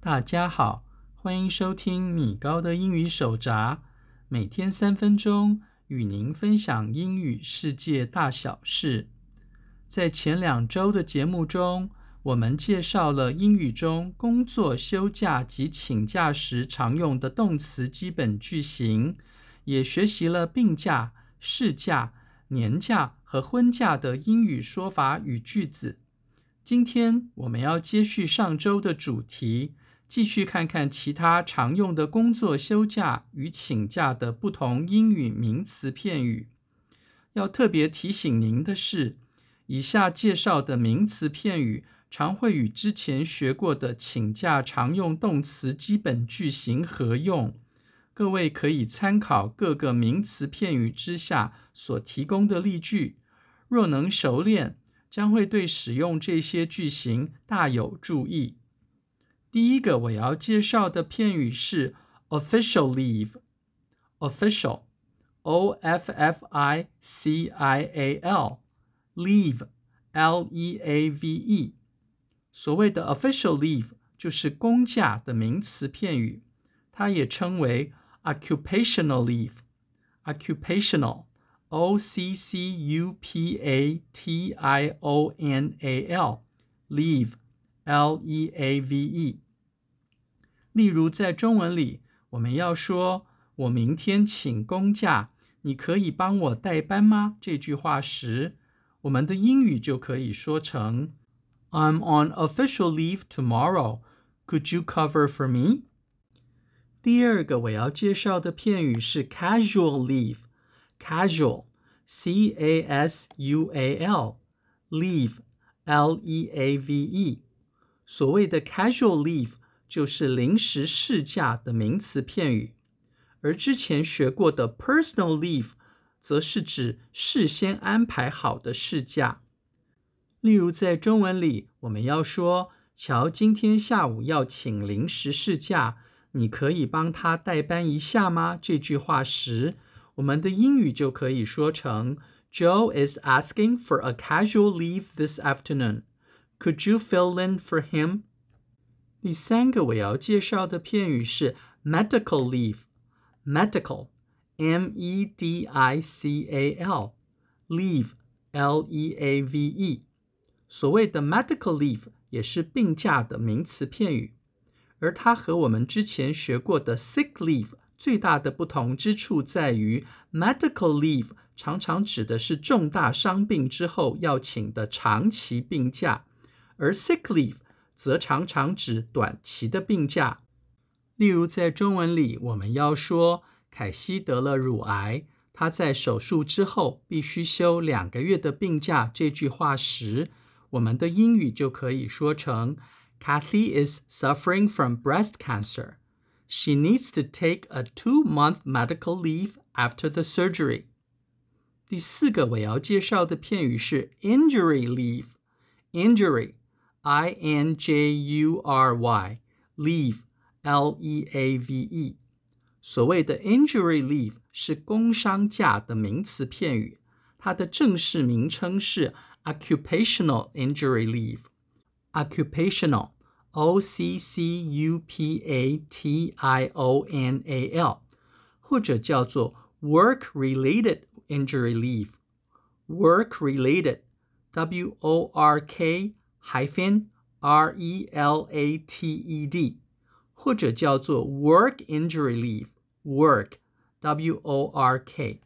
大家好，欢迎收听米高的英语手札，每天三分钟与您分享英语世界大小事。在前两周的节目中，我们介绍了英语中工作、休假及请假时常用的动词基本句型，也学习了病假、事假、年假和婚假的英语说法与句子。今天我们要接续上周的主题。继续看看其他常用的工作、休假与请假的不同英语名词片语。要特别提醒您的是，以下介绍的名词片语常会与之前学过的请假常用动词基本句型合用。各位可以参考各个名词片语之下所提供的例句，若能熟练，将会对使用这些句型大有助益。第一个我要介绍的片语是 official leave，official，o f f i c i a l，leave，l e a v e。所谓的 official leave 就是公假的名词片语，它也称为 occupational leave。occupational leave，occupational，o c c u p a t i o n a l，leave，l e a v e。例如，在中文里，我们要说“我明天请公假，你可以帮我代班吗？”这句话时，我们的英语就可以说成 “I'm on official leave tomorrow. Could you cover for me?” 第二个我要介绍的片语是 “casual Casual, C A S U A L, leave, L E A V E。所谓的 casual leave。就是临时事假的名词片语，而之前学过的 personal leave 则是指事先安排好的事假。例如，在中文里，我们要说乔今天下午要请临时事假，你可以帮他代班一下吗？这句话时，我们的英语就可以说成 Joe is asking for a casual leave this afternoon. Could you fill in for him? 第三个我要介绍的片语是 medical leave，medical，m e d i c a l，leave，l e a v e。所谓的 medical leave 也是病假的名词片语，而它和我们之前学过的 sick leave 最大的不同之处在于，medical leave 常常指的是重大伤病之后要请的长期病假，而 sick leave 则常常指短期的病假，例如在中文里，我们要说凯西得了乳癌，她在手术之后必须休两个月的病假。这句话时，我们的英语就可以说成：Kathy is suffering from breast cancer. She needs to take a two-month medical leave after the surgery. 第四个我要介绍的片语是 injury leave，injury。I N J U R Y leave L E A V E，所谓的 injury leave 是工伤假的名词片语，它的正式名称是 occupational injury leave。occupational O C C U P A T I O N A L，或者叫做 work related injury leave。work related W O R K。hyphen R E L A T E D，或者叫做 work injury leave，work W O R K。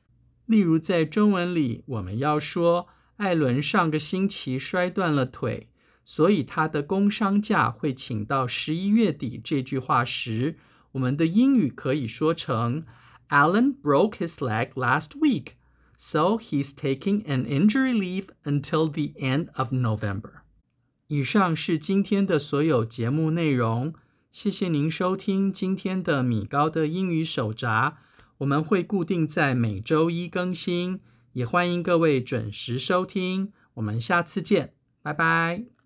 例如在中文里，我们要说艾伦上个星期摔断了腿， 所以他的工伤假会请到十一月底。这句话时，我们的英语可以说成 Alan broke his leg last week, so he's taking an injury leave until the end of November. 以上是今天的所有节目内容，谢谢您收听今天的米高的英语手札。我们会固定在每周一更新，也欢迎各位准时收听。我们下次见，拜拜。